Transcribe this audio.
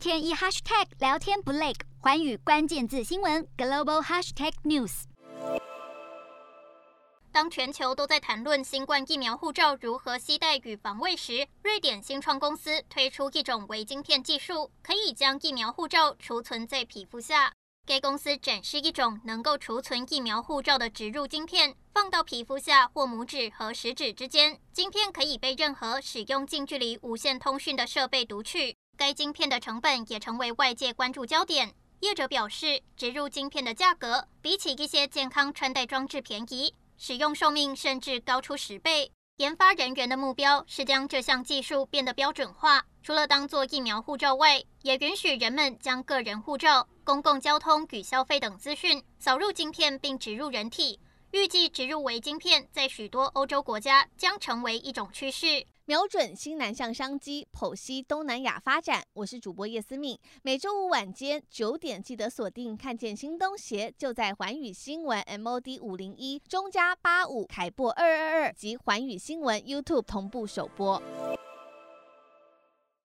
天一 hashtag 聊天不累，环宇关键字新闻 global hashtag news。当全球都在谈论新冠疫苗护照如何携带与防卫时，瑞典新创公司推出一种微晶片技术，可以将疫苗护照储存在皮肤下。该公司展示一种能够储存疫苗护照的植入晶片，放到皮肤下或拇指和食指之间，晶片可以被任何使用近距离无线通讯的设备读取。该晶片的成本也成为外界关注焦点。业者表示，植入晶片的价格比起一些健康穿戴装置便宜。使用寿命甚至高出十倍。研发人员的目标是将这项技术变得标准化，除了当做疫苗护照外，也允许人们将个人护照、公共交通与消费等资讯扫入晶片并植入人体。预计植入微晶片在许多欧洲国家将成为一种趋势。瞄准新南向商机，剖析东南亚发展。我是主播叶思敏，每周五晚间九点记得锁定。看见新东协就在环宇新闻 MOD 五零一中加八五凯播二二二及环宇新闻 YouTube 同步首播。